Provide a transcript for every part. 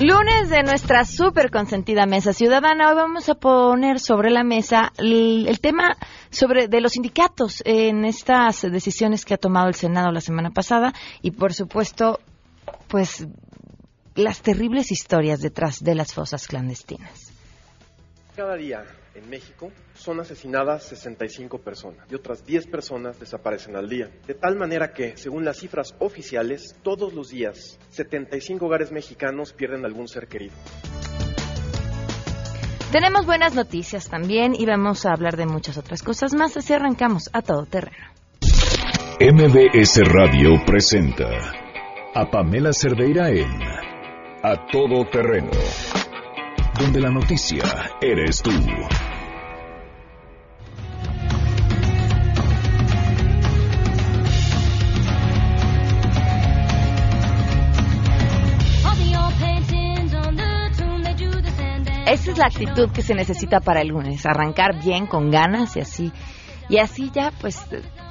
Lunes de nuestra súper consentida mesa ciudadana. Hoy vamos a poner sobre la mesa el, el, tema sobre de los sindicatos en estas decisiones que ha tomado el Senado la semana pasada y, por supuesto, pues las terribles historias detrás de las fosas clandestinas. Cada día en México son asesinadas 65 personas y otras 10 personas desaparecen al día. De tal manera que, según las cifras oficiales, todos los días 75 hogares mexicanos pierden algún ser querido. Tenemos buenas noticias también y vamos a hablar de muchas otras cosas más, así arrancamos a todo terreno. MBS Radio presenta a Pamela Cerdeira en A Todo Terreno, donde la noticia eres tú. Esa es la actitud que se necesita para el lunes, arrancar bien, con ganas y así. Y así ya, pues,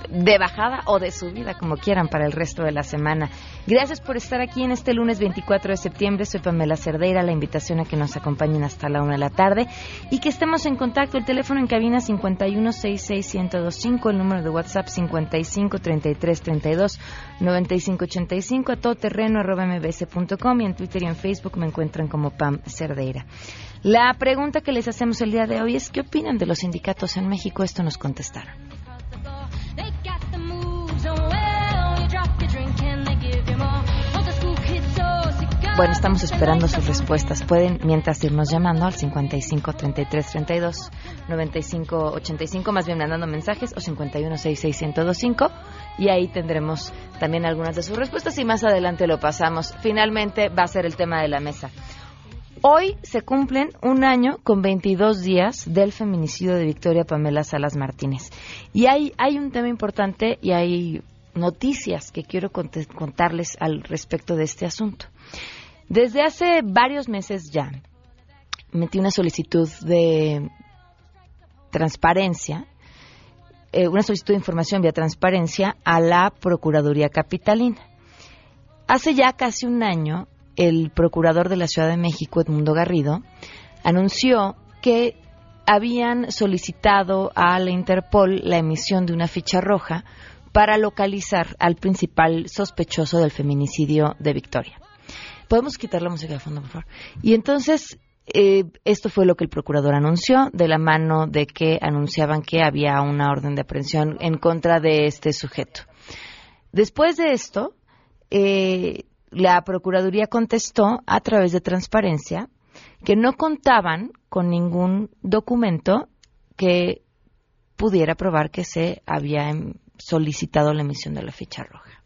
de bajada o de subida, como quieran, para el resto de la semana. Gracias por estar aquí en este lunes 24 de septiembre. Soy Pamela Cerdeira. La invitación a que nos acompañen hasta la una de la tarde y que estemos en contacto. El teléfono en cabina 5166125, el número de WhatsApp 5533329585, a todoterreno arroba mbs.com y en Twitter y en Facebook me encuentran como Pam Cerdeira. La pregunta que les hacemos el día de hoy es ¿qué opinan de los sindicatos en México? Esto nos contestaron. Bueno, estamos esperando sus respuestas. Pueden, mientras irnos llamando al 55 33 32 95 85, más bien mandando mensajes, o 51 66 1025, y ahí tendremos también algunas de sus respuestas y más adelante lo pasamos. Finalmente va a ser el tema de la mesa. Hoy se cumplen un año con 22 días del feminicidio de Victoria Pamela Salas Martínez. Y hay, hay un tema importante y hay noticias que quiero contarles al respecto de este asunto. Desde hace varios meses ya metí una solicitud de transparencia, eh, una solicitud de información vía transparencia a la Procuraduría Capitalina. Hace ya casi un año, el procurador de la Ciudad de México, Edmundo Garrido, anunció que habían solicitado a la Interpol la emisión de una ficha roja para localizar al principal sospechoso del feminicidio de Victoria. Podemos quitar la música de fondo, por favor. Y entonces, eh, esto fue lo que el procurador anunció, de la mano de que anunciaban que había una orden de aprehensión en contra de este sujeto. Después de esto, eh, la Procuraduría contestó a través de transparencia que no contaban con ningún documento que pudiera probar que se había em, solicitado la emisión de la ficha roja.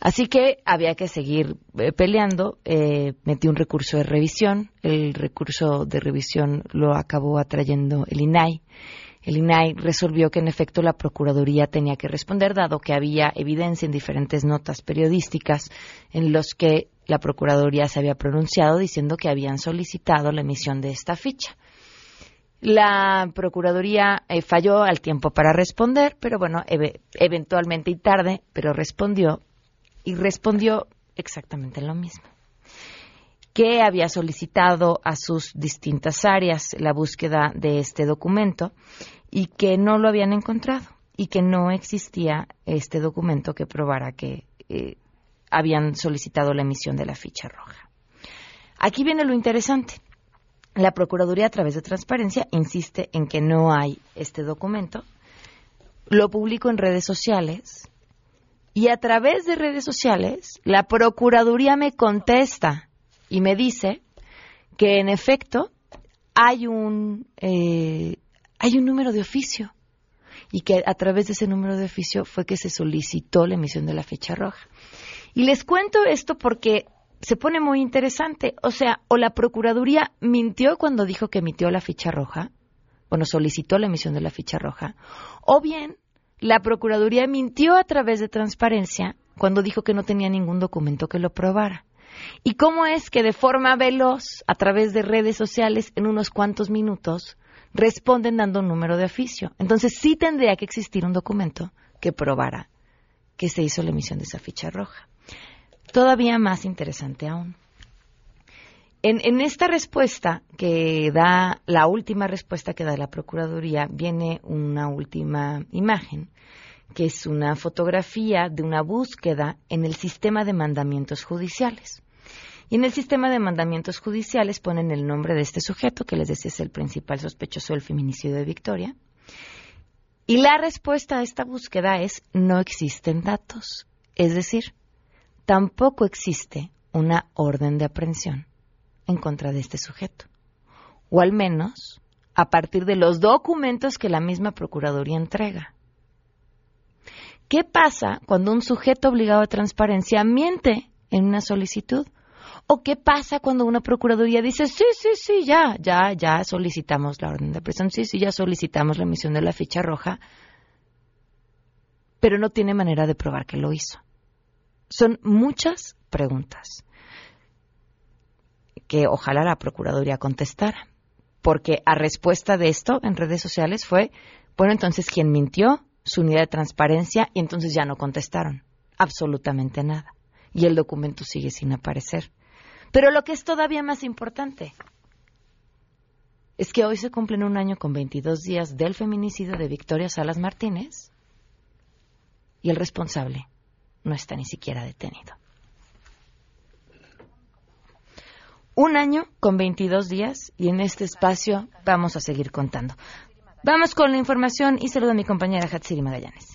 Así que había que seguir eh, peleando. Eh, metí un recurso de revisión. El recurso de revisión lo acabó atrayendo el INAI. El INAI resolvió que en efecto la Procuraduría tenía que responder, dado que había evidencia en diferentes notas periodísticas en los que la Procuraduría se había pronunciado diciendo que habían solicitado la emisión de esta ficha. La Procuraduría eh, falló al tiempo para responder, pero bueno, eventualmente y tarde, pero respondió y respondió exactamente lo mismo que había solicitado a sus distintas áreas la búsqueda de este documento y que no lo habían encontrado y que no existía este documento que probara que eh, habían solicitado la emisión de la ficha roja. Aquí viene lo interesante. La Procuraduría, a través de transparencia, insiste en que no hay este documento. Lo publico en redes sociales y a través de redes sociales la Procuraduría me contesta y me dice que en efecto hay un eh, hay un número de oficio y que a través de ese número de oficio fue que se solicitó la emisión de la fecha roja. Y les cuento esto porque se pone muy interesante. O sea, o la Procuraduría mintió cuando dijo que emitió la ficha roja, bueno, solicitó la emisión de la ficha roja, o bien la Procuraduría mintió a través de transparencia cuando dijo que no tenía ningún documento que lo probara. ¿Y cómo es que de forma veloz, a través de redes sociales, en unos cuantos minutos, responden dando un número de oficio? Entonces sí tendría que existir un documento que probara que se hizo la emisión de esa ficha roja. Todavía más interesante aún. En, esta respuesta que da, la última respuesta que da la Procuraduría, viene una última imagen, que es una fotografía de una búsqueda en el sistema de mandamientos judiciales. Y en el sistema de mandamientos judiciales ponen el nombre de este sujeto, que les decía es el principal sospechoso del feminicidio de Victoria. Y la respuesta a esta búsqueda es no existen datos. Es decir, tampoco existe una orden de aprehensión en contra de este sujeto. O al menos a partir de los documentos que la misma Procuraduría entrega. ¿Qué pasa cuando un sujeto obligado a transparencia miente en una solicitud? ¿O qué pasa cuando una Procuraduría dice, sí, sí, sí, ya, ya, ya solicitamos la orden de presión, sí, sí, ya solicitamos la emisión de la ficha roja, pero no tiene manera de probar que lo hizo? Son muchas preguntas que ojalá la Procuraduría contestara. Porque a respuesta de esto en redes sociales fue, bueno, entonces, ¿quién mintió? Su unidad de transparencia y entonces ya no contestaron. Absolutamente nada. Y el documento sigue sin aparecer. Pero lo que es todavía más importante es que hoy se cumplen un año con 22 días del feminicidio de Victoria Salas Martínez y el responsable no está ni siquiera detenido. Un año con 22 días y en este espacio vamos a seguir contando. Vamos con la información y saludo a mi compañera Hatsiri Magallanes.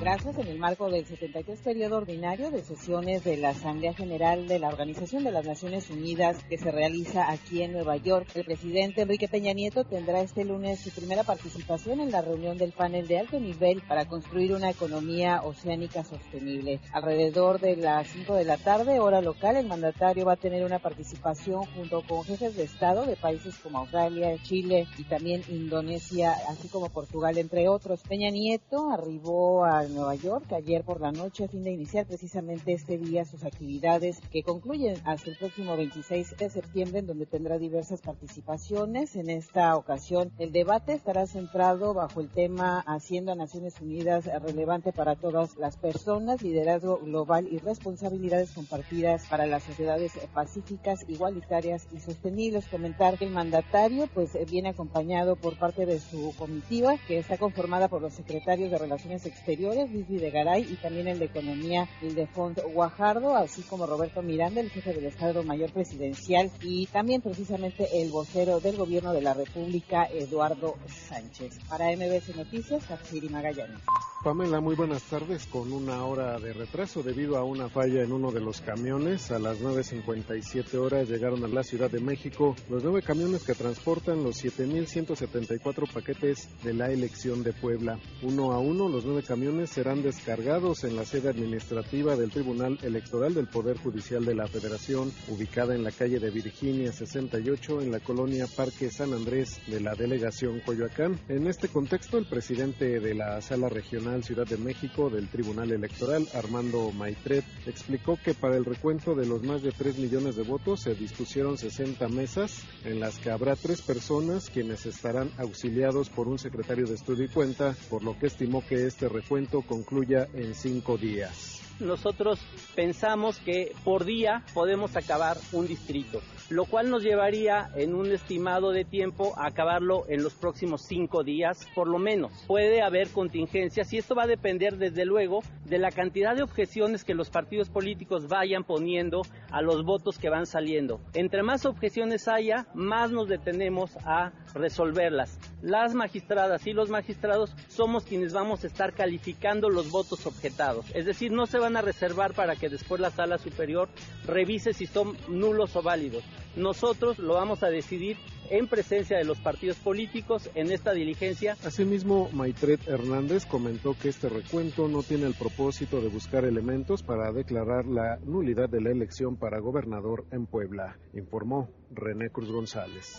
Gracias. En el marco del 73 periodo ordinario de sesiones de la Asamblea General de la Organización de las Naciones Unidas que se realiza aquí en Nueva York, el presidente Enrique Peña Nieto tendrá este lunes su primera participación en la reunión del panel de alto nivel para construir una economía oceánica sostenible. Alrededor de las 5 de la tarde, hora local, el mandatario va a tener una participación junto con jefes de Estado de países como Australia, Chile y también Indonesia, así como Portugal, entre otros. Peña Nieto arribó al Nueva York ayer por la noche a fin de iniciar precisamente este día sus actividades que concluyen hasta el próximo 26 de septiembre en donde tendrá diversas participaciones. En esta ocasión el debate estará centrado bajo el tema Haciendo a Naciones Unidas relevante para todas las personas, liderazgo global y responsabilidades compartidas para las sociedades pacíficas, igualitarias y sostenibles. Comentar que el mandatario pues viene acompañado por parte de su comitiva que está conformada por los secretarios de Relaciones Exteriores Luis Videgaray y también el de Economía, el de Font Guajardo, así como Roberto Miranda, el jefe del Estado Mayor Presidencial y también precisamente el vocero del Gobierno de la República, Eduardo Sánchez. Para MBS Noticias, Katsiri Magallanes. Pamela, muy buenas tardes. Con una hora de retraso debido a una falla en uno de los camiones, a las 9.57 horas llegaron a la Ciudad de México los nueve camiones que transportan los 7.174 paquetes de la elección de Puebla. Uno a uno, los nueve camiones serán descargados en la sede administrativa del Tribunal Electoral del Poder Judicial de la Federación, ubicada en la calle de Virginia 68, en la colonia Parque San Andrés de la delegación Coyoacán. En este contexto, el presidente de la Sala Regional Ciudad de México del Tribunal Electoral, Armando Maitret, explicó que para el recuento de los más de 3 millones de votos se dispusieron 60 mesas en las que habrá tres personas quienes estarán auxiliados por un secretario de estudio y cuenta, por lo que estimó que este recuento concluya en cinco días nosotros pensamos que por día podemos acabar un distrito, lo cual nos llevaría en un estimado de tiempo a acabarlo en los próximos cinco días, por lo menos. Puede haber contingencias y esto va a depender desde luego de la cantidad de objeciones que los partidos políticos vayan poniendo a los votos que van saliendo. Entre más objeciones haya, más nos detenemos a resolverlas. Las magistradas y los magistrados somos quienes vamos a estar calificando los votos objetados. Es decir, no se van a reservar para que después la sala superior revise si son nulos o válidos. Nosotros lo vamos a decidir en presencia de los partidos políticos en esta diligencia. Asimismo, Maitret Hernández comentó que este recuento no tiene el propósito de buscar elementos para declarar la nulidad de la elección para gobernador en Puebla, informó René Cruz González.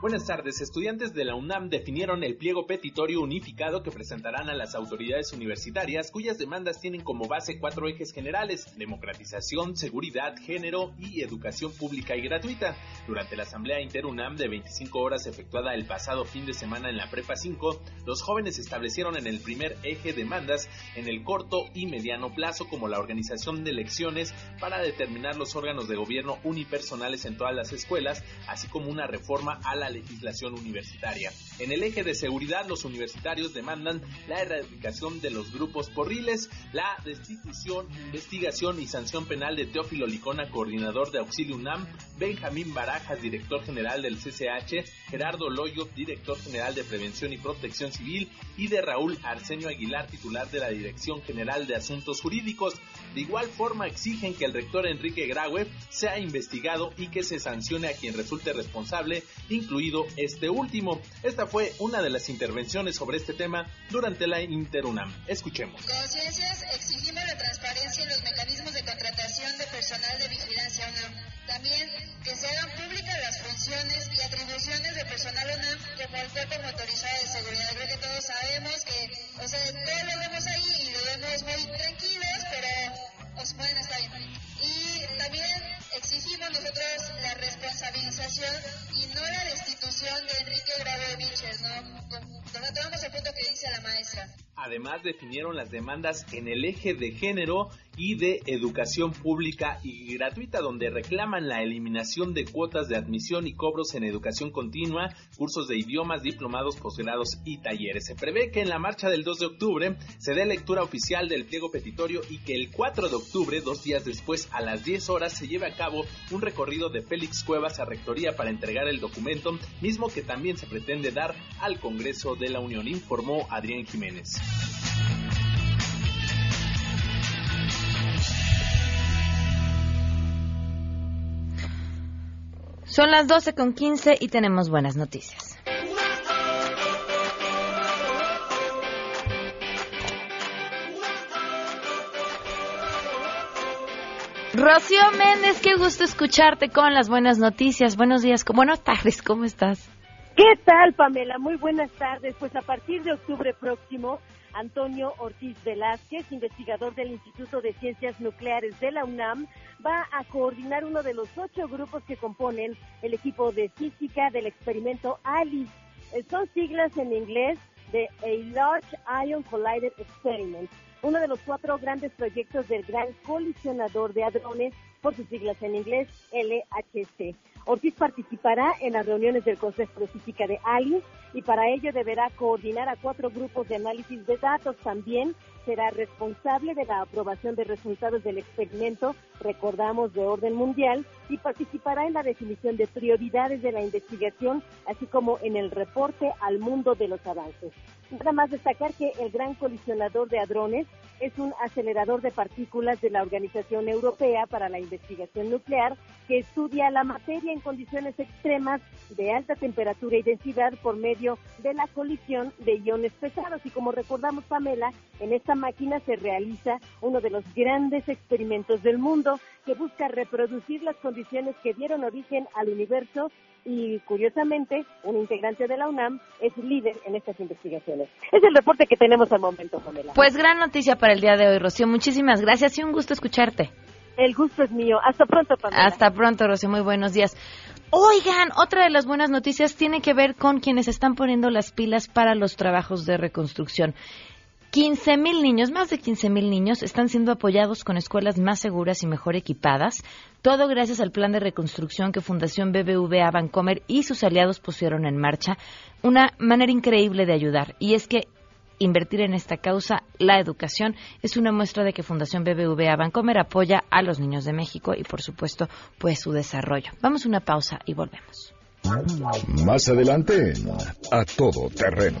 Buenas tardes. Estudiantes de la UNAM definieron el pliego petitorio unificado que presentarán a las autoridades universitarias, cuyas demandas tienen como base cuatro ejes generales: democratización, seguridad, género y educación pública y gratuita. Durante la asamblea interunam de 25 horas efectuada el pasado fin de semana en la Prepa 5, los jóvenes establecieron en el primer eje demandas en el corto y mediano plazo como la organización de elecciones para determinar los órganos de gobierno unipersonales en todas las escuelas, así como una reforma a la legislación universitaria. En el eje de seguridad, los universitarios demandan la erradicación de los grupos porriles, la destitución, investigación y sanción penal de Teófilo Licona, coordinador de Auxilio UNAM, Benjamín Barajas, director general del CCH, Gerardo Loyo, director general de Prevención y Protección Civil, y de Raúl Arsenio Aguilar, titular de la Dirección General de Asuntos Jurídicos. De igual forma exigen que el rector Enrique Graue sea investigado y que se sancione a quien resulte responsable, este último. Esta fue una de las intervenciones sobre este tema durante la Interunam. Escuchemos. Conciencias exigimos la transparencia Definieron las demandas en el eje de género y de educación pública y gratuita, donde reclaman la eliminación de cuotas de admisión y cobros en educación continua, cursos de idiomas, diplomados, posgrados y talleres. Se prevé que en la marcha del 2 de octubre se dé lectura oficial del pliego petitorio y que el 4 de octubre, dos días después, a las 10 horas, se lleve a cabo un recorrido de Félix Cuevas a Rectoría para entregar el documento, mismo que también se pretende dar al Congreso de la Unión, informó Adrián Jiménez. Son las 12 con 15 y tenemos buenas noticias. Rocío Méndez, qué gusto escucharte con las buenas noticias. Buenos días, buenas tardes, ¿cómo estás? ¿Qué tal, Pamela? Muy buenas tardes. Pues a partir de octubre próximo, Antonio Ortiz Velázquez, investigador del Instituto de Ciencias Nucleares de la UNAM, va a coordinar uno de los ocho grupos que componen el equipo de física del experimento ALICE. Eh, son siglas en inglés de A Large Ion Collider Experiment, uno de los cuatro grandes proyectos del Gran Colisionador de Hadrones, por sus siglas en inglés LHC. Ortiz participará en las reuniones del Consejo de de ALICE y para ello deberá coordinar a cuatro grupos de análisis de datos. También será responsable de la aprobación de resultados del experimento, recordamos, de orden mundial, y participará en la definición de prioridades de la investigación, así como en el reporte al mundo de los avances. Nada más destacar que el Gran Colisionador de Hadrones es un acelerador de partículas de la Organización Europea para la Investigación Nuclear que estudia la materia en condiciones extremas de alta temperatura y densidad por medio de la colisión de iones pesados. Y como recordamos, Pamela, en esta máquina se realiza uno de los grandes experimentos del mundo que busca reproducir las condiciones que dieron origen al universo y curiosamente un integrante de la UNAM es líder en estas investigaciones. Es el reporte que tenemos al momento, Pamela. Pues gran noticia para el día de hoy, Rocío. Muchísimas gracias y un gusto escucharte. El gusto es mío. Hasta pronto, Pamela. Hasta pronto, Rocío. Muy buenos días. Oigan, otra de las buenas noticias tiene que ver con quienes están poniendo las pilas para los trabajos de reconstrucción. 15 mil niños, más de 15 mil niños, están siendo apoyados con escuelas más seguras y mejor equipadas. Todo gracias al plan de reconstrucción que Fundación BBVA Bancomer y sus aliados pusieron en marcha. Una manera increíble de ayudar. Y es que invertir en esta causa, la educación, es una muestra de que Fundación BBVA Bancomer apoya a los niños de México y, por supuesto, pues su desarrollo. Vamos a una pausa y volvemos. Más adelante, a todo terreno.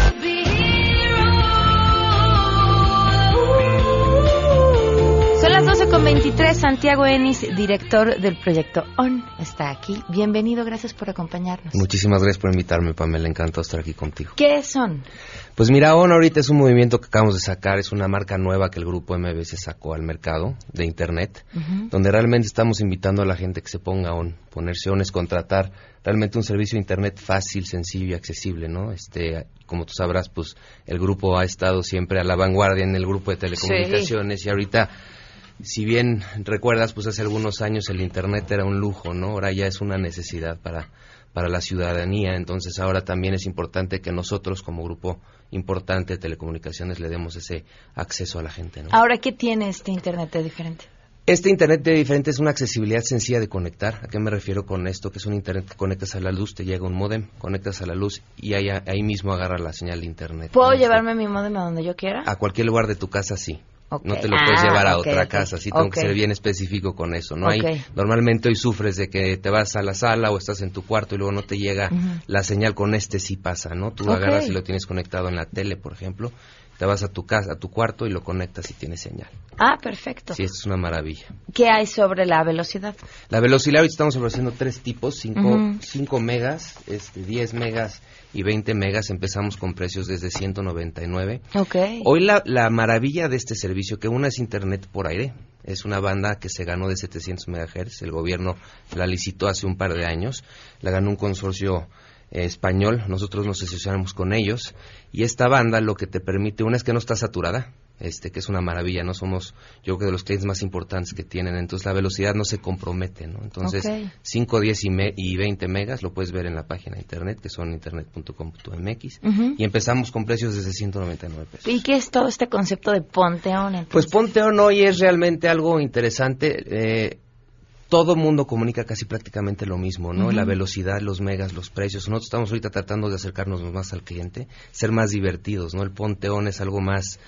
23, Santiago Enis, director del proyecto ON, está aquí. Bienvenido, gracias por acompañarnos. Muchísimas gracias por invitarme, Pamela. Encantado estar aquí contigo. ¿Qué son? Pues mira, ON ahorita es un movimiento que acabamos de sacar, es una marca nueva que el grupo MBS sacó al mercado de Internet, donde realmente estamos invitando a la gente que se ponga ON. Ponerse ON es contratar realmente un servicio de Internet fácil, sencillo y accesible, ¿no? Este, como tú sabrás, pues el grupo ha estado siempre a la vanguardia en el grupo de telecomunicaciones y ahorita si bien recuerdas, pues hace algunos años el Internet era un lujo, ¿no? Ahora ya es una necesidad para, para la ciudadanía, entonces ahora también es importante que nosotros como grupo importante de telecomunicaciones le demos ese acceso a la gente, ¿no? Ahora, ¿qué tiene este Internet de diferente? Este Internet de diferente es una accesibilidad sencilla de conectar. ¿A qué me refiero con esto? Que es un Internet que conectas a la luz, te llega un modem, conectas a la luz y ahí, ahí mismo agarra la señal de Internet. ¿Puedo llevarme mi modem a donde yo quiera? A cualquier lugar de tu casa, sí. No te lo puedes Ah, llevar a otra casa, sí tengo que ser bien específico con eso. No hay normalmente hoy sufres de que te vas a la sala o estás en tu cuarto y luego no te llega la señal con este sí pasa, ¿no? Tú agarras y lo tienes conectado en la tele, por ejemplo, te vas a tu casa, a tu cuarto y lo conectas y tiene señal. Ah, perfecto. Sí, esto es una maravilla. ¿Qué hay sobre la velocidad? La velocidad ahorita estamos ofreciendo tres tipos, 5 Ujú. megas, este 10 megas y 20 megas. Empezamos con precios desde 199. Ok. Hoy la, la maravilla de este servicio, que una es Internet por aire, es una banda que se ganó de 700 megahertz, el gobierno la licitó hace un par de años, la ganó un consorcio español, nosotros nos asociamos con ellos, y esta banda lo que te permite, una es que no está saturada, este que es una maravilla, no somos yo creo que de los clientes más importantes que tienen, entonces la velocidad no se compromete, ¿no? Entonces, Ok. 5, 10 y, me- y 20 megas lo puedes ver en la página de internet, que son internet.com.mx, y empezamos con precios desde 199 pesos. ¿Y qué es todo este concepto de Ponteón? entonces? Pues Ponte On hoy es realmente algo interesante. Eh, todo mundo comunica casi prácticamente lo mismo, ¿no? La velocidad, los megas, los precios. Nosotros estamos ahorita tratando de acercarnos más al cliente, ser más divertidos, ¿no? El Ponte On es algo más...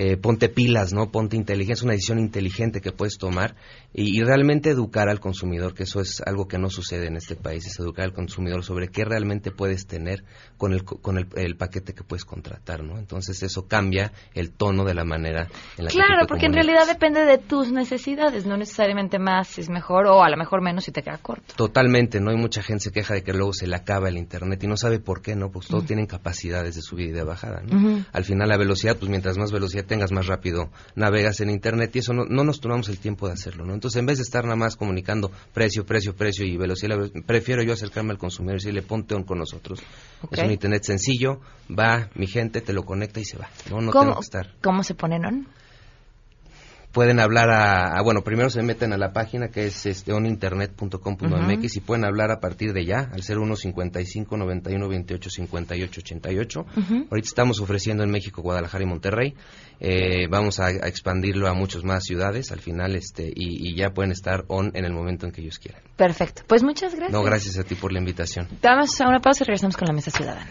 eh, ponte pilas, ¿no? Ponte inteligencia, es una decisión inteligente que puedes tomar y, y realmente educar al consumidor, que eso es algo que no sucede en este país, es educar al consumidor sobre qué realmente puedes tener con el, co- con el, el paquete que puedes contratar, ¿no? Entonces eso cambia el tono de la manera en la que tú Claro, porque en realidad depende de tus necesidades, no necesariamente más es mejor o a lo mejor menos si te queda corto. Totalmente, ¿no? Hay mucha gente se queja de que luego se le acaba el internet y no sabe por qué, ¿no? Pues todos tienen capacidades de subida y de bajada, ¿no? Al final la velocidad, pues mientras más velocidad tengas, más rápido navegas en internet y eso no, no nos tomamos el tiempo de hacerlo, ¿no? Entonces, en vez de estar nada más comunicando precio, precio, precio y velocidad, prefiero yo acercarme al consumidor y decirle, ponte on con nosotros. Es un internet sencillo, va, mi gente te lo conecta y se va, ¿no? No ¿Cómo, tengo que estar. ¿Cómo se ponen on? Pueden hablar a, a- bueno, primero se meten a la página que es este, oninternet.com.mx y pueden hablar a partir de ya al 0155 91 28 58 88. Ujú. Ahorita estamos ofreciendo en México, Guadalajara y Monterrey. Eh, vamos a, a expandirlo a muchas más ciudades al final este y, y ya pueden estar on en el momento en que ellos quieran. Perfecto. Pues muchas gracias. No, gracias a ti por la invitación. Damos a una pausa y regresamos con la mesa ciudadana.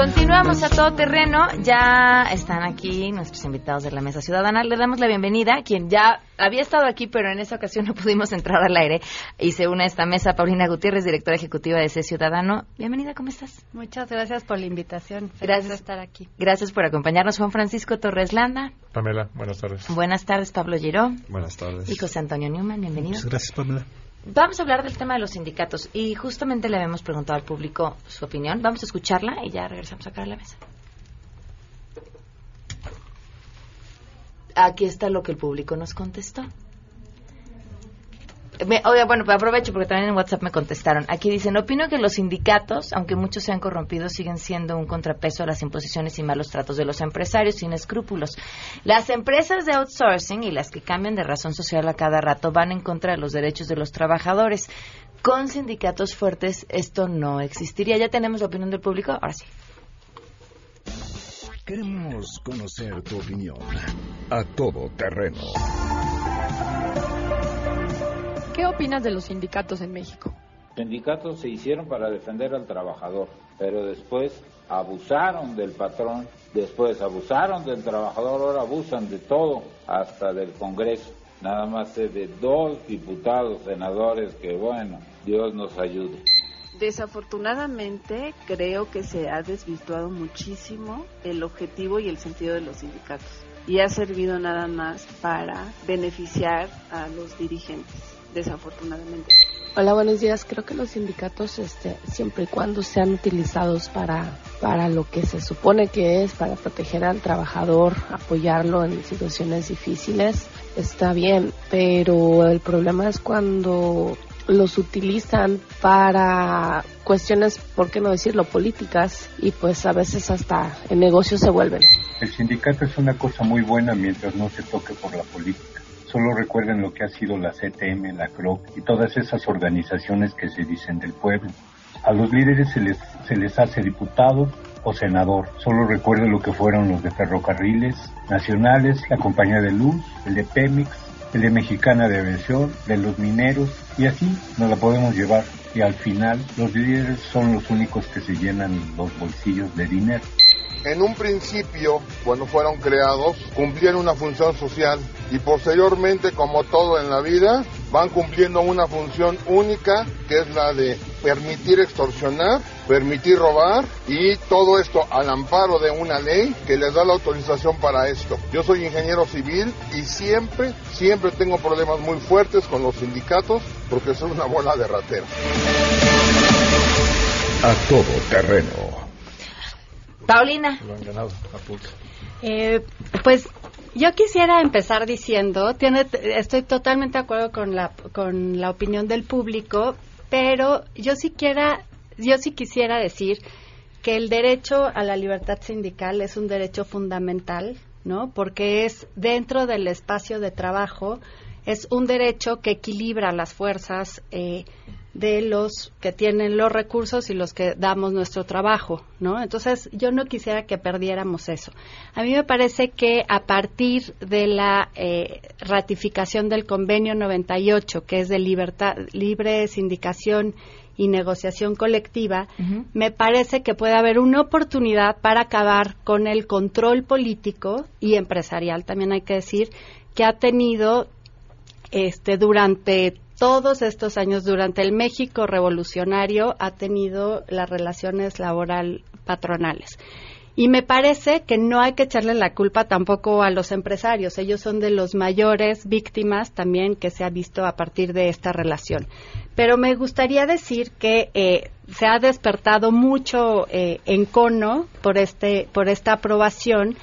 Continuamos a todo terreno. Ya están aquí nuestros invitados de la Mesa Ciudadana. Le damos la bienvenida a quien ya había estado aquí, pero en esa ocasión no pudimos entrar al aire. Y se une a esta mesa Paulina Gutiérrez, directora ejecutiva de C Ciudadano. Bienvenida, ¿cómo estás? Muchas gracias por la invitación. Feliz Gracias. de estar aquí. Gracias por acompañarnos. Juan Francisco Torres Landa. Pamela, buenas tardes. Buenas tardes, Pablo Giró. Buenas tardes. Y José Antonio Newman, bienvenido. Muchas gracias, Pamela. Vamos a hablar del tema de los sindicatos y justamente le habíamos preguntado al público su opinión. Vamos a escucharla y ya regresamos acá a la mesa. Aquí está lo que el público nos contestó. Oye, bueno, aprovecho porque también en WhatsApp me contestaron. Aquí dicen, opino que los sindicatos, aunque muchos sean corrompidos, siguen siendo un contrapeso a las imposiciones y malos tratos de los empresarios sin escrúpulos. Las empresas de outsourcing y las que cambian de razón social a cada rato van en contra de los derechos de los trabajadores. Con sindicatos fuertes esto no existiría. Ya tenemos la opinión del público. Ahora sí. Queremos conocer tu opinión a todo terreno. ¿Qué opinas de los sindicatos en México? Los sindicatos se hicieron para defender al trabajador, pero después abusaron del patrón, después abusaron del trabajador, ahora abusan de todo, hasta del Congreso. Nada más sé de dos diputados, senadores que, bueno, Dios nos ayude. Desafortunadamente creo que se ha desvirtuado muchísimo el objetivo y el sentido de los sindicatos y ha servido nada más para beneficiar a los dirigentes, desafortunadamente. Hola, buenos días. Creo que los sindicatos, este, siempre y cuando sean utilizados para, para lo que se supone que es, para proteger al trabajador, apoyarlo en situaciones difíciles, está bien. Pero el problema es cuando los utilizan para cuestiones, por qué no decirlo, políticas y pues a veces hasta en negocios se vuelven. El sindicato es una cosa muy buena mientras no se toque por la política. Solo recuerden lo que ha sido la CTM, la CROC y todas esas organizaciones que se dicen del pueblo. A los líderes se les, hace diputado o senador. Solo recuerden lo que fueron los de ferrocarriles nacionales, la compañía de luz, el de Pemex, el de Mexicana de Aviación, de los mineros, y así nos la podemos llevar. Y al final los líderes son los únicos que se llenan los bolsillos de dinero. En un principio, cuando fueron creados, cumplían una función social y posteriormente, como todo en la vida, van cumpliendo una función única que es la de permitir extorsionar, permitir robar y todo esto al amparo de una ley que les da la autorización para esto. Yo soy ingeniero civil y siempre, siempre tengo problemas muy fuertes con los sindicatos porque son una bola de rateros. A todo terreno. Paulina. Eh, pues yo quisiera empezar diciendo, tiene, estoy totalmente de acuerdo con la, con la opinión del público, pero yo sí, quiera, yo sí quisiera decir que el derecho a la libertad sindical es un derecho fundamental, ¿no? Porque es dentro del espacio de trabajo, es un derecho que equilibra las fuerzas eh, de los que tienen los recursos y los que damos nuestro trabajo, ¿no? Entonces, yo no quisiera que perdiéramos eso. A mí me parece que a partir de la eh, ratificación del convenio 98, que es de libertad, libre sindicación y negociación colectiva, me parece que puede haber una oportunidad para acabar con el control político y empresarial, también hay que decir, que ha tenido este durante todos estos años durante el México revolucionario ha tenido las relaciones laboral patronales. Y me parece que no hay que echarle la culpa tampoco a los empresarios. Ellos son de los mayores víctimas también que se ha visto a partir de esta relación. Pero me gustaría decir que eh, se ha despertado mucho eh, encono por, este, por esta aprobación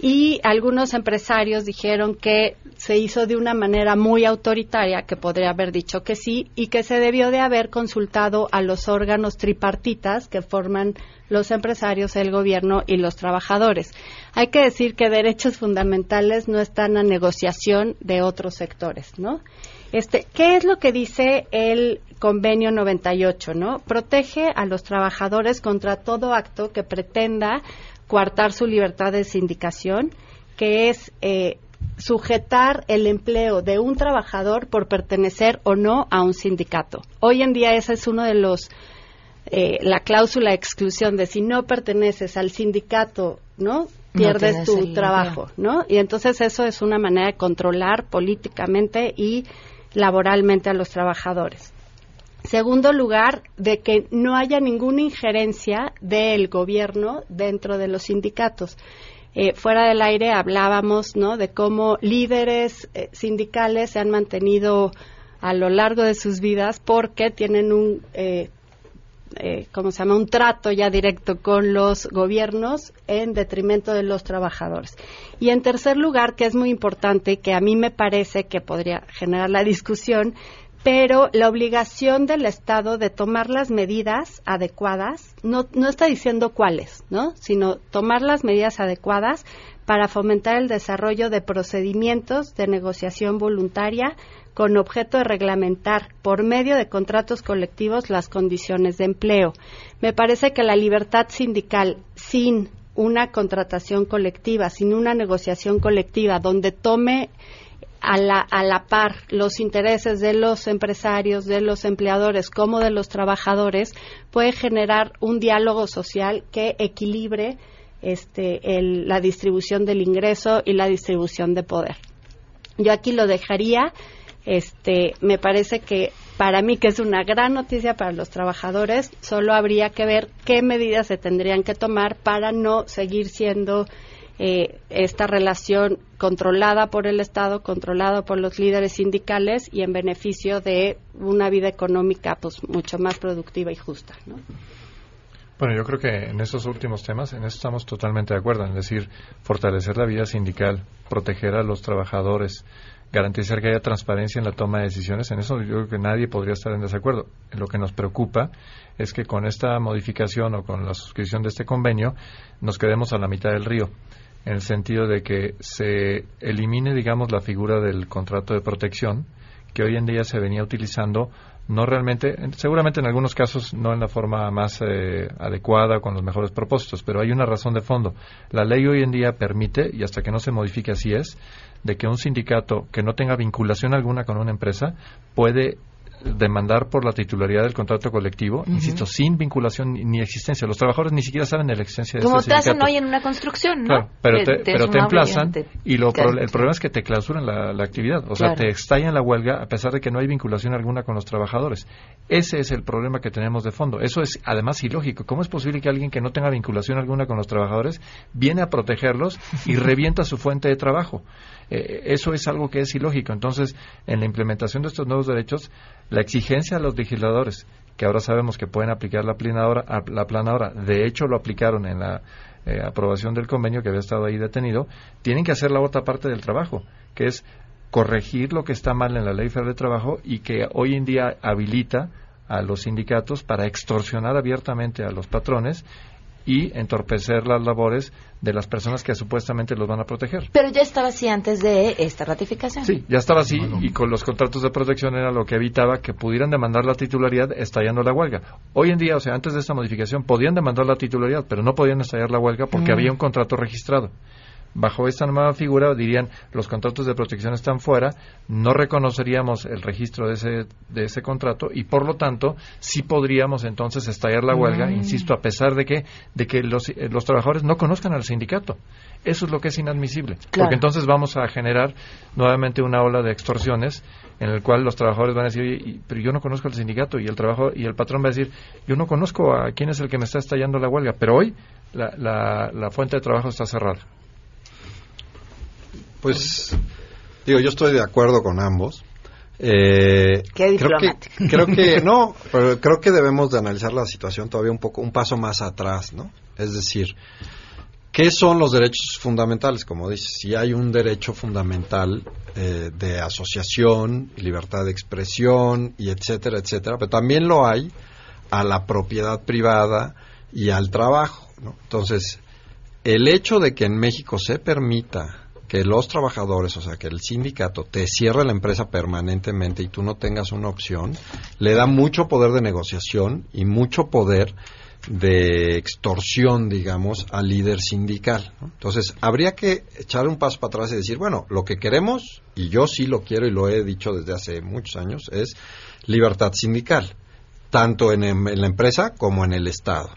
y algunos empresarios dijeron que se hizo de una manera muy autoritaria, que podría haber dicho que sí, y que se debió de haber consultado a los órganos tripartitas que forman los empresarios, el gobierno y los trabajadores. Hay que decir que derechos fundamentales no están a negociación de otros sectores, ¿no? Este, ¿qué es lo que dice el convenio 98, no? Protege a los trabajadores contra todo acto que pretenda coartar su libertad de sindicación, que es eh, sujetar el empleo de un trabajador por pertenecer o no a un sindicato. Hoy en día ese es uno de los eh, la cláusula de exclusión de si no perteneces al sindicato, ¿no? Pierdes tu trabajo, ¿no? Y entonces eso es una manera de controlar políticamente y laboralmente a los trabajadores. Segundo lugar, de que no haya ninguna injerencia del gobierno dentro de los sindicatos. Eh, fuera del aire hablábamos ¿no? de cómo líderes eh, sindicales se han mantenido a lo largo de sus vidas porque tienen un, eh, ¿cómo se llama?, un trato ya directo con los gobiernos en detrimento de los trabajadores. Y en tercer lugar, que es muy importante, que a mí me parece que podría generar la discusión, pero la obligación del Estado de tomar las medidas adecuadas, no, no está diciendo cuáles, ¿no? sino tomar las medidas adecuadas para fomentar el desarrollo de procedimientos de negociación voluntaria con objeto de reglamentar por medio de contratos colectivos las condiciones de empleo. Me parece que la libertad sindical sin una contratación colectiva, sin una negociación colectiva donde tome a la, a la par los intereses de los empresarios, de los empleadores como de los trabajadores, puede generar un diálogo social que equilibre este, la distribución del ingreso y la distribución de poder. Yo aquí lo dejaría. Este, me parece que para mí, que es una gran noticia para los trabajadores, solo habría que ver qué medidas se tendrían que tomar para no seguir siendo eh, esta relación controlada por el Estado, controlada por los líderes sindicales y en beneficio de una vida económica pues mucho más productiva y justa. Bueno, yo creo que en estos últimos temas, en eso estamos totalmente de acuerdo, es decir, fortalecer la vida sindical, proteger a los trabajadores, garantizar que haya transparencia en la toma de decisiones, en eso yo creo que nadie podría estar en desacuerdo. Lo que nos preocupa es que con esta modificación o con la suscripción de este convenio nos quedemos a la mitad del río en el sentido de que se elimine, digamos, la figura del contrato de protección que hoy en día se venía utilizando no realmente, seguramente en algunos casos no en la forma más eh, adecuada, con los mejores propósitos, pero hay una razón de fondo. La ley hoy en día permite, y hasta que no se modifique así es, de que un sindicato que no tenga vinculación alguna con una empresa puede demandar por la titularidad del contrato colectivo, insisto, sin vinculación ni existencia. Los trabajadores ni siquiera saben de la existencia de Como este te hacen hoy en una construcción, ¿no? Claro, pero te, pero te emplazan y lo, Claro. el problema es que te clausuran la, la actividad. O sea, Claro. te estallan la huelga a pesar de que no hay vinculación alguna con los trabajadores. Ese es el problema que tenemos de fondo. Eso es además ilógico. ¿Cómo es posible que alguien que no tenga vinculación alguna con los trabajadores viene a protegerlos y revienta su fuente de trabajo? Eh, eso es algo que es ilógico. Entonces, en la implementación de estos nuevos derechos, la exigencia a los legisladores, que ahora sabemos que pueden aplicar la planadora, la de hecho lo aplicaron en la eh, aprobación del convenio que había estado ahí detenido, tienen que hacer la otra parte del trabajo, que es corregir lo que está mal en la ley federal de trabajo y que hoy en día habilita a los sindicatos para extorsionar abiertamente a los patrones y entorpecer las labores de las personas que supuestamente los van a proteger. Pero ya estaba así antes de esta ratificación. Sí, ya estaba así y con los contratos de protección era lo que evitaba que pudieran demandar la titularidad estallando la huelga. Hoy en día, o sea, antes de esta modificación, podían demandar la titularidad, pero no podían estallar la huelga porque Mm. había un contrato registrado. Bajo esta nueva figura dirían los contratos de protección están fuera, no reconoceríamos el registro de ese, de ese contrato y por lo tanto sí podríamos entonces estallar la huelga, Mm. insisto, a pesar de que, de que los, eh, los trabajadores no conozcan al sindicato. Eso es lo que es inadmisible. Claro. Porque entonces vamos a generar nuevamente una ola de extorsiones en el cual los trabajadores van a decir, "Oye, pero yo no conozco al sindicato y el trabajo y el patrón va a decir, yo no conozco a quién es el que me está estallando la huelga, pero hoy la, la, la fuente de trabajo está cerrada. Pues, digo, yo estoy de acuerdo con ambos. Eh, Qué creo que, creo que no, pero creo que debemos de analizar la situación todavía un poco, un paso más atrás, ¿no? Es decir, ¿qué son los derechos fundamentales? Como dices, si hay un derecho fundamental eh, de asociación, libertad de expresión y etcétera, etcétera, pero también lo hay a la propiedad privada y al trabajo, ¿no? Entonces, el hecho de que en México se permita que los trabajadores, o sea, que el sindicato te cierre la empresa permanentemente y tú no tengas una opción, le da mucho poder de negociación y mucho poder de extorsión, digamos, al líder sindical. Entonces, habría que echar un paso para atrás y decir, bueno, lo que queremos, y yo sí lo quiero y lo he dicho desde hace muchos años, es libertad sindical, tanto en, la empresa como en el Estado.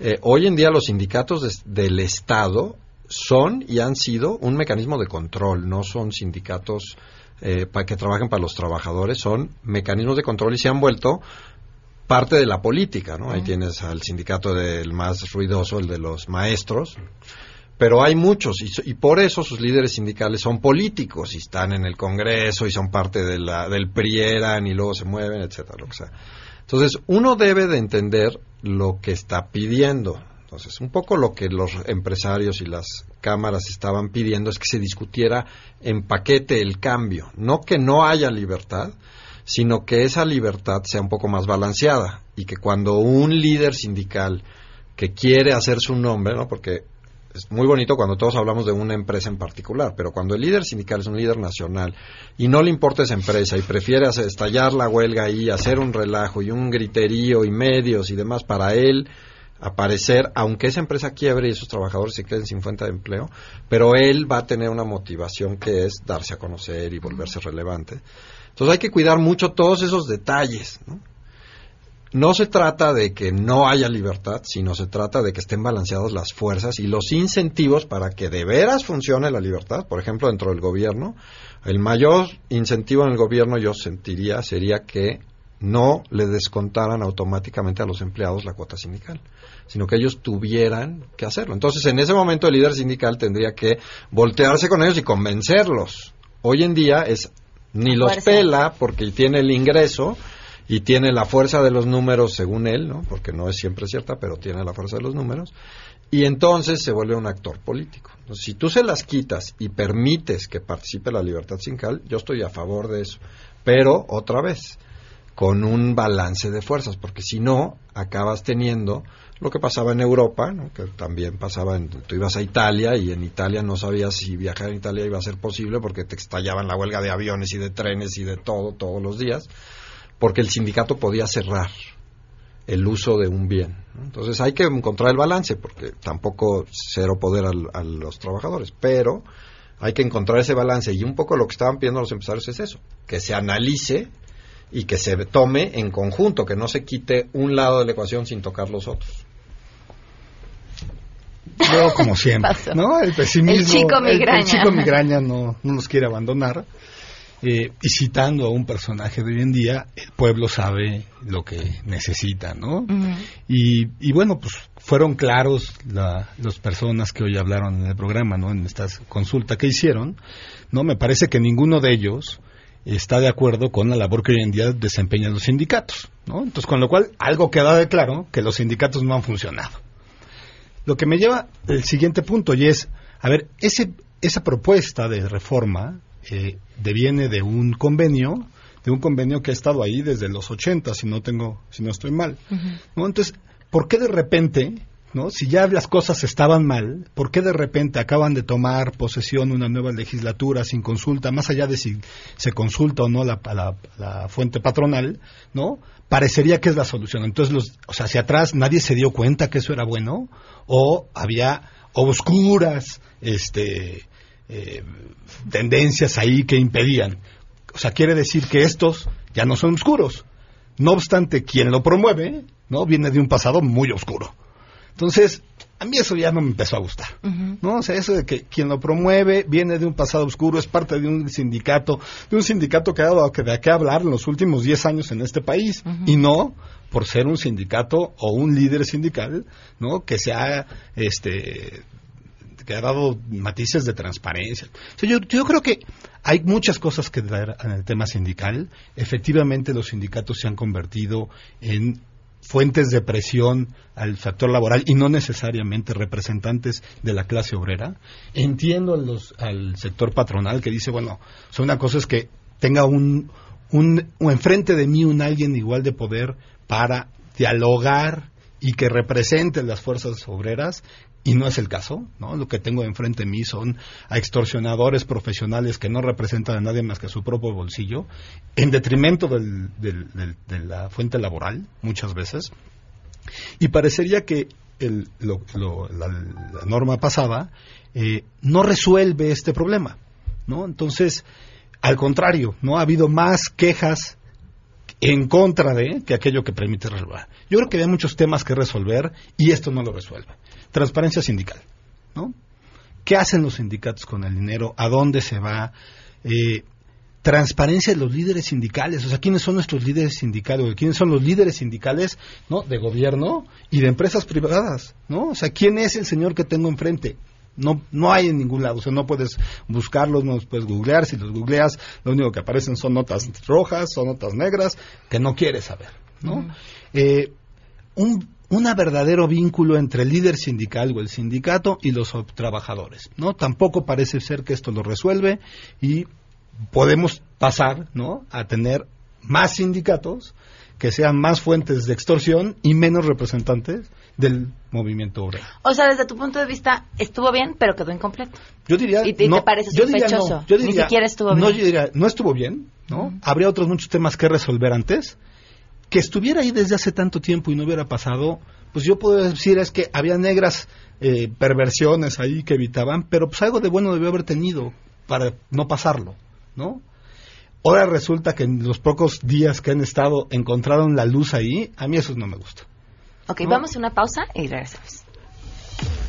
Eh, hoy en día los sindicatos del Estado son y han sido un mecanismo de control, no son sindicatos eh, para que trabajen para los trabajadores, son mecanismos de control y se han vuelto parte de la política, ¿no? Ahí tienes al sindicato del más ruidoso, el de los maestros, pero hay muchos y, por eso sus líderes sindicales son políticos y están en el Congreso y son parte de la, del PRIERAN y luego se mueven, etcétera, lo que sea. Entonces, uno debe de entender lo que está pidiendo. Entonces, un poco lo que los empresarios y las cámaras estaban pidiendo es que se discutiera en paquete el cambio, no que no haya libertad, sino que esa libertad sea un poco más balanceada y que cuando un líder sindical que quiere hacer su nombre, ¿no? Porque es muy bonito cuando todos hablamos de una empresa en particular, pero cuando el líder sindical es un líder nacional y no le importa esa empresa y prefiere hacer, estallar la huelga ahí, hacer un relajo y un griterío y medios y demás para él aparecer, aunque esa empresa quiebre y esos trabajadores se queden sin fuente de empleo, pero él va a tener una motivación que es darse a conocer y volverse relevante. Entonces hay que cuidar mucho todos esos detalles. ¿no? no se trata de que no haya libertad, sino se trata de que estén balanceadas las fuerzas y los incentivos para que de veras funcione la libertad. Por ejemplo, dentro del gobierno, el mayor incentivo en el gobierno yo sentiría sería que no le descontaran automáticamente a los empleados la cuota sindical, sino que ellos tuvieran que hacerlo. Entonces, en ese momento el líder sindical tendría que voltearse con ellos y convencerlos. Hoy en día es ni los pela porque tiene el ingreso y tiene la fuerza de los números según él, ¿no? porque no es siempre cierta, pero tiene la fuerza de los números, y entonces se vuelve un actor político. Entonces, si tú se las quitas y permites que participe la libertad sindical, yo estoy a favor de eso, pero otra vez, con un balance de fuerzas, porque si no, acabas teniendo lo que pasaba en Europa, que también pasaba, en, tú ibas a Italia y en Italia no sabías si viajar en Italia iba a ser posible porque te estallaban la huelga de aviones y de trenes y de todo todos los días porque el sindicato podía cerrar el uso de un bien. Entonces hay que encontrar el balance, porque tampoco cero poder a los trabajadores, pero hay que encontrar ese balance y un poco lo que estaban pidiendo los empresarios es eso, que se analice y que se tome en conjunto, que no se quite un lado de la ecuación sin tocar los otros. Luego, como siempre, ¿no? El pesimismo, el chico migraña, el chico migraña no, no nos quiere abandonar. Eh, y citando a un personaje de hoy en día, el pueblo sabe lo que necesita, ¿no? y, bueno, pues fueron claros las personas que hoy hablaron en el programa, ¿no? En esta consulta que hicieron, ¿no? Me parece que ninguno de ellos está de acuerdo con la labor que hoy en día desempeñan los sindicatos, ¿no? Entonces, con lo cual, algo queda de claro, que los sindicatos no han funcionado. Lo que me lleva al siguiente punto, y es, a ver, ese, esa propuesta de reforma eh, deviene de un convenio, de un convenio que ha estado ahí desde los 80, si no tengo, si no estoy mal. ¿no? Entonces, ¿por qué de repente, no, si ya las cosas estaban mal, por qué de repente acaban de tomar posesión una nueva legislatura sin consulta, más allá de si se consulta o no la, la, fuente patronal, no? Parecería que es la solución. Entonces, los, o sea, hacia atrás nadie se dio cuenta que eso era bueno o había obscuras, este, eh, tendencias ahí que impedían. O sea, quiere decir que estos ya no son oscuros. No obstante, quien lo promueve, ¿no? Viene de un pasado muy oscuro. Entonces, a mí eso ya no me empezó a gustar, ¿no? O sea, eso de que quien lo promueve viene de un pasado oscuro, es parte de un sindicato, de un sindicato que ha dado de qué hablar en los últimos 10 años en este país, y no por ser un sindicato o un líder sindical, ¿no? Que se ha, este, que ha dado matices de transparencia. yo, yo, creo que hay muchas cosas que ver en el tema sindical. Efectivamente, los sindicatos se han convertido en fuentes de presión al factor laboral y no necesariamente representantes de la clase obrera. Entiendo los, al sector patronal que dice, bueno, una cosa es que tenga un, un, un enfrente de mí un alguien igual de poder para dialogar y que represente las fuerzas obreras y no es el caso, ¿no? Lo que tengo enfrente de mí son a extorsionadores profesionales que no representan a nadie más que su propio bolsillo, en detrimento del, de la fuente laboral, muchas veces. Y parecería que el, la, norma pasada eh, no resuelve este problema, ¿no? Entonces, al contrario, no ha habido más quejas en contra de que aquello que permite resolver. Yo creo que hay muchos temas que resolver y esto no lo resuelve. Transparencia sindical, ¿no? ¿Qué hacen los sindicatos con el dinero? ¿A dónde se va? Eh, transparencia de los líderes sindicales, o sea, quiénes son nuestros líderes sindicales, quiénes son los líderes sindicales, ¿no? De gobierno y de empresas privadas, ¿no? O sea, quién es el señor que tengo enfrente. No, no hay en ningún lado, o sea, no puedes buscarlos, no los puedes googlear, si los googleas, lo único que aparecen son notas rojas, son notas negras, que no quieres saber, ¿no? Eh, un un verdadero vínculo entre el líder sindical o el sindicato y los trabajadores, ¿no? Tampoco parece ser que esto lo resuelve y podemos pasar, ¿no? A tener más sindicatos, que sean más fuentes de extorsión y menos representantes del movimiento obrero. O sea, desde tu punto de vista, estuvo bien, pero quedó incompleto. Yo diría, ¿Y te, no, te parece yo diría sospechoso? no, yo diría, Ni siquiera estuvo bien. No, yo diría, no estuvo bien, ¿no? Habría otros muchos temas que resolver antes. Que estuviera ahí desde hace tanto tiempo y no hubiera pasado, pues yo puedo decir es que había negras eh, perversiones ahí que evitaban, pero pues algo de bueno debió haber tenido para no pasarlo, ¿no? Ahora resulta que en los pocos días que han estado encontraron la luz ahí, a mí eso no me gusta. Ok, ¿No? vamos a una pausa y regresamos.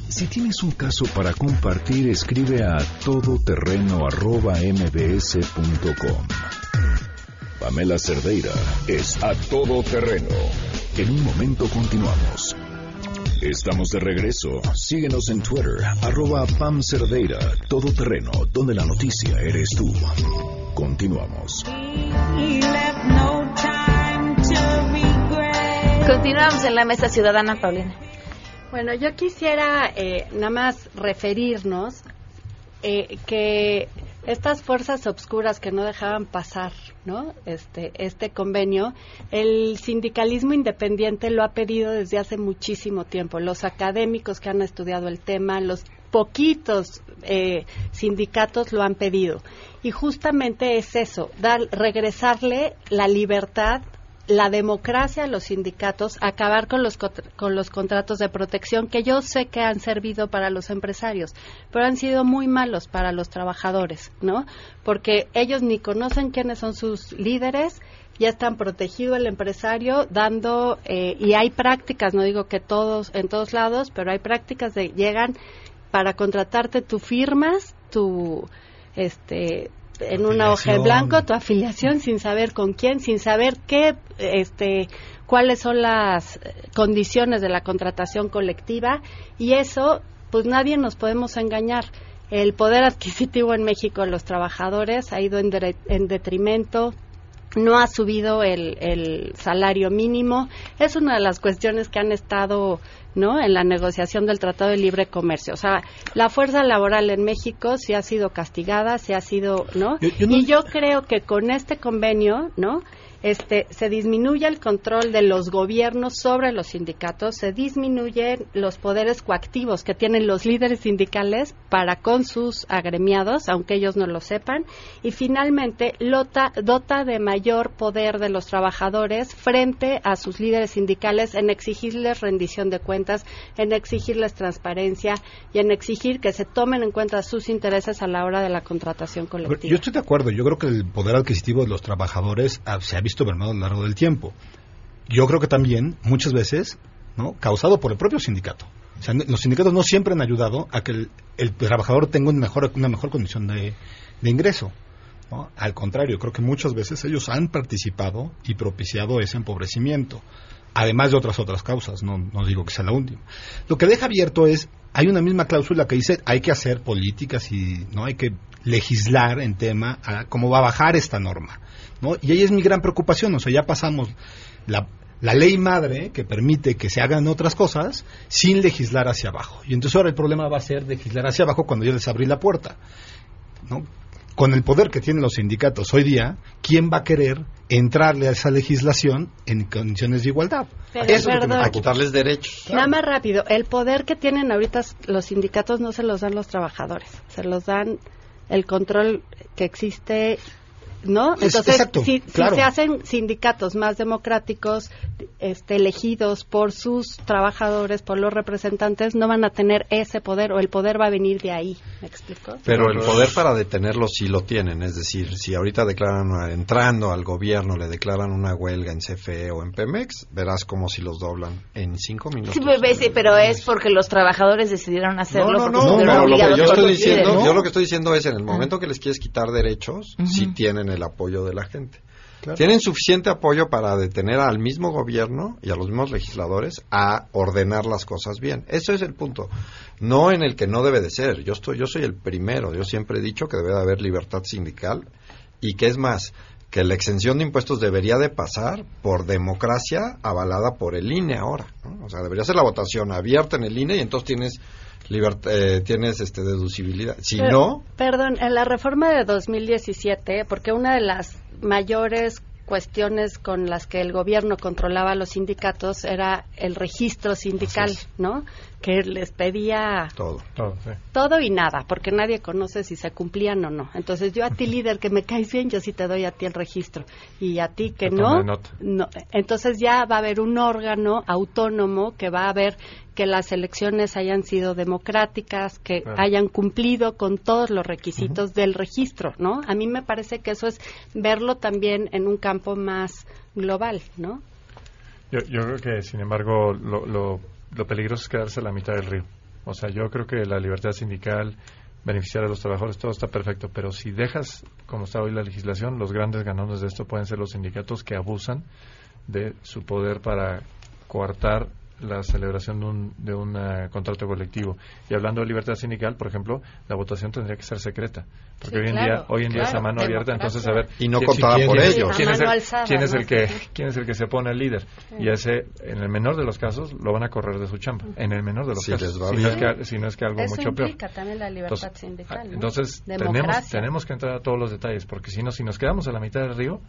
Si tienes un caso para compartir, escribe a todoterreno.mbs.com. Pamela Cerdeira es a todo terreno. En un momento continuamos. Estamos de regreso. Síguenos en Twitter, arroba Pam Cerdeira, todo terreno, donde la noticia eres tú. Continuamos. Continuamos en la mesa ciudadana, Paulina. Bueno, yo quisiera eh, nada más referirnos eh, que estas fuerzas obscuras que no dejaban pasar, ¿no? Este este convenio, el sindicalismo independiente lo ha pedido desde hace muchísimo tiempo. Los académicos que han estudiado el tema, los poquitos eh, sindicatos lo han pedido. Y justamente es eso, dar, regresarle la libertad la democracia los sindicatos, acabar con los, con los contratos de protección que yo sé que han servido para los empresarios, pero han sido muy malos para los trabajadores, ¿no? Porque ellos ni conocen quiénes son sus líderes, ya están protegido el empresario dando eh, y hay prácticas, no digo que todos en todos lados, pero hay prácticas de llegan para contratarte, tú firmas tu este en una hoja Afiliación. blanco tu afiliación sin saber con quién, sin saber qué, este, cuáles son las eh, condiciones de la contratación colectiva y eso, pues nadie nos podemos engañar. El poder adquisitivo en México de los trabajadores ha ido en, en detrimento no ha subido el, el salario mínimo. Es una de las cuestiones que han estado ¿no? en la negociación del Tratado de Libre Comercio. O sea, la fuerza laboral en México sí ha sido castigada, sí ha sido, ¿no? Yo- yo no- Y yo creo que con este convenio, ¿no? Este, se disminuye el control de los gobiernos sobre los sindicatos, se disminuyen los poderes coactivos que tienen los líderes sindicales para con sus agremiados, aunque ellos no lo sepan, y finalmente lota- dota de mayor poder de los trabajadores frente a sus líderes sindicales en exigirles rendición de cuentas, en exigirles transparencia y en exigir que se tomen en cuenta sus intereses a la hora de la contratación colectiva. Yo estoy de acuerdo. Yo creo que el poder adquisitivo de los trabajadores ah, se ha visto mermado a lo largo del tiempo. Yo creo que también, muchas veces, ¿no? causado por el propio sindicato. O sea, los sindicatos no siempre han ayudado a que el, el trabajador tenga una mejor, una mejor condición de, de ingreso. ¿no? Al contrario, creo que muchas veces ellos han participado y propiciado ese empobrecimiento. Además de otras otras causas, no, no digo que sea la última. Lo que deja abierto es, hay una misma cláusula que dice hay que hacer políticas y no hay que legislar en tema a cómo va a bajar esta norma. ¿No? Y ahí es mi gran preocupación, o sea, ya pasamos la, la ley madre que permite que se hagan otras cosas sin legislar hacia abajo. Y entonces ahora el problema va a ser legislar hacia abajo cuando yo les abrí la puerta. ¿no? Con el poder que tienen los sindicatos hoy día, ¿quién va a querer entrarle a esa legislación en condiciones de igualdad? Pero, Eso es lo que me perdón. preocupa. quitarles derechos. Nada más rápido, el poder que tienen ahorita los sindicatos no se los dan los trabajadores, se los dan el control que existe, ¿no? Es- Entonces, exacto, si, se hacen sindicatos más democráticos, este, elegidos por sus trabajadores, por los representantes, no van a tener ese poder o el poder va a venir de ahí, ¿me explico? Pero el poder para detenerlo sí lo tienen, es decir, si ahorita declaran, entrando al gobierno, le declaran una huelga en CFE o en Pemex, verás como si los doblan en cinco minutos. Sí, bebé, sí, pero es porque los trabajadores decidieron hacerlo. No, no, no, pero lo que yo estoy diciendo, líderes. yo lo que estoy diciendo es en el momento que les quieres quitar derechos, Ujú. sí tienen el apoyo de la gente. Claro. Tienen suficiente apoyo para detener al mismo gobierno y a los mismos legisladores a ordenar las cosas bien. Eso es el punto. No en el que no debe de ser. Yo estoy, yo soy el primero. Yo siempre he dicho que debe de haber libertad sindical y que es más que la exención de impuestos debería de pasar por democracia avalada por el INE ahora. ¿no? O sea, debería ser la votación abierta en el INE y entonces tienes eh, tienes este deducibilidad. Si Pero- no, Perdón, en la reforma de 2017, porque una de las mayores cuestiones con las que el gobierno controlaba a los sindicatos era el registro sindical, ¿no? Que les pedía todo, todo, y nada, porque nadie conoce si se cumplían o no. Entonces yo a ti líder que me caes bien, yo sí te doy a ti el registro. Y a ti que no, no, entonces ya va a haber un órgano autónomo que va a ver que las elecciones hayan sido democráticas, que hayan cumplido con todos los requisitos del registro, ¿no? A mí me parece que eso es verlo también en un campo más global, ¿no? Yo, yo creo que, sin embargo, lo, lo, lo peligroso es quedarse a la mitad del río. O sea, yo creo que la libertad sindical, beneficiar a los trabajadores, todo está perfecto, pero si dejas, como está hoy la legislación, los grandes ganones de esto pueden ser los sindicatos que abusan de su poder para coartar la celebración de un, de un eh, contrato colectivo. Y hablando de libertad sindical, por ejemplo, la votación tendría que ser secreta. Porque hoy en día hoy en día es a mano abierta, entonces a ver... Y no contada por ellos. ¿quién es, el, ¿quién, es el que, ¿Quién es el que se pone al líder? Y ese, en el menor de los casos, lo van a correr de su chamba. En el menor de los casos. Si no, es que, si no es que algo mucho peor. también la libertad entonces, sindical. Entonces, tenemos, tenemos que entrar a todos los detalles, porque si no, si nos quedamos a la mitad del río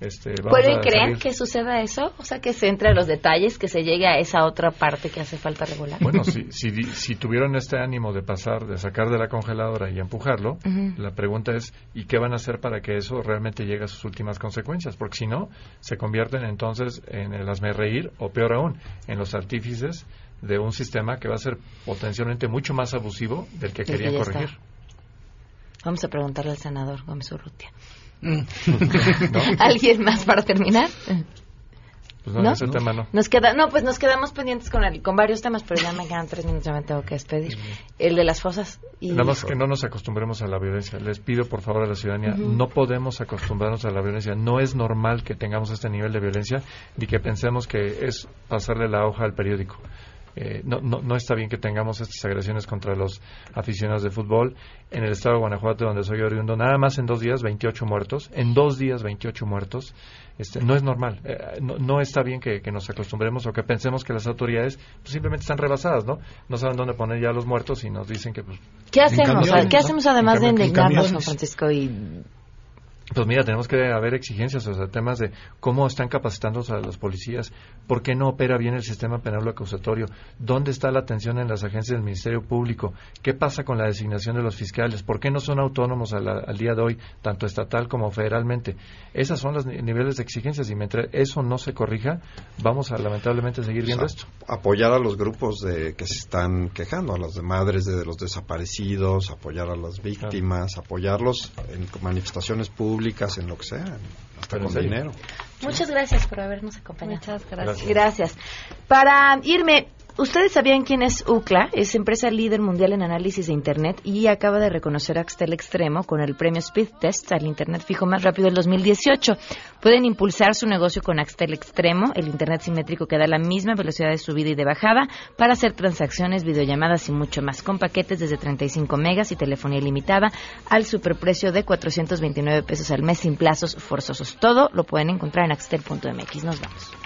este, ¿Pueden creer que suceda eso? O sea, que se entre a los detalles, que se llegue a esa otra parte que hace falta regular. Bueno, si, si, si tuvieron este ánimo de pasar, de sacar de la congeladora y empujarlo, la pregunta es, ¿y qué van a hacer para que eso realmente llegue a sus últimas consecuencias? Porque si no, se convierten entonces en el reír o peor aún, en los artífices de un sistema que va a ser potencialmente mucho más abusivo del que querían corregir. Vamos a preguntarle al senador Gómez Urrutia. ¿Alguien más para terminar? Pues no, Ese tema no. Nos queda, no, pues nos quedamos pendientes con, con varios temas, pero ya me quedan tres minutos, ya me tengo que despedir. El de las fosas. Y... Nada más que no nos acostumbremos a la violencia. Les pido, por favor, a la ciudadanía, no podemos acostumbrarnos a la violencia. No es normal que tengamos este nivel de violencia ni que pensemos que es pasarle la hoja al periódico. Eh, no, no, no, está bien que tengamos estas agresiones contra los aficionados de fútbol. En el estado de Guanajuato, donde soy oriundo, nada más en dos días 28 muertos. En dos días 28 muertos. Este, no es normal. Eh, no, no, está bien que, nos acostumbremos o que pensemos que las autoridades pues, simplemente están rebasadas, ¿no? No saben dónde poner ya los muertos y nos dicen que... Pues, ¿Qué hacemos? ¿Qué hacemos además de indignarnos, Francisco, y pues mira, tenemos que haber exigencias, o sea, temas de cómo están capacitando a los policías, por qué no opera bien el sistema penal acusatorio, dónde está la atención en las agencias del Ministerio Público, qué pasa con la designación de los fiscales, por qué no son autónomos al día de hoy, tanto estatal como federalmente. Esas son los niveles de exigencias y mientras eso no se corrija, vamos a lamentablemente seguir viendo esto. Apoyar a los grupos de que se están quejando, a las de madres de los desaparecidos, apoyar a las víctimas, apoyarlos en manifestaciones públicas públicas, en lo que sea, hasta con dinero. Muchas gracias por habernos acompañado. Muchas gracias. Gracias. Para irme, ¿Ustedes sabían quién es UCLA? Es empresa líder mundial en análisis de Internet y acaba de reconocer a Axtel Extremo con el premio Speed Test al Internet fijo más rápido del 2018. Pueden impulsar su negocio con Axtel Extremo, el Internet simétrico que da la misma velocidad de subida y de bajada para hacer transacciones, videollamadas y mucho más, con paquetes desde 35 megas y telefonía ilimitada al superprecio de 429 pesos al mes sin plazos forzosos. Todo lo pueden encontrar en axtel.mx. Nos vamos.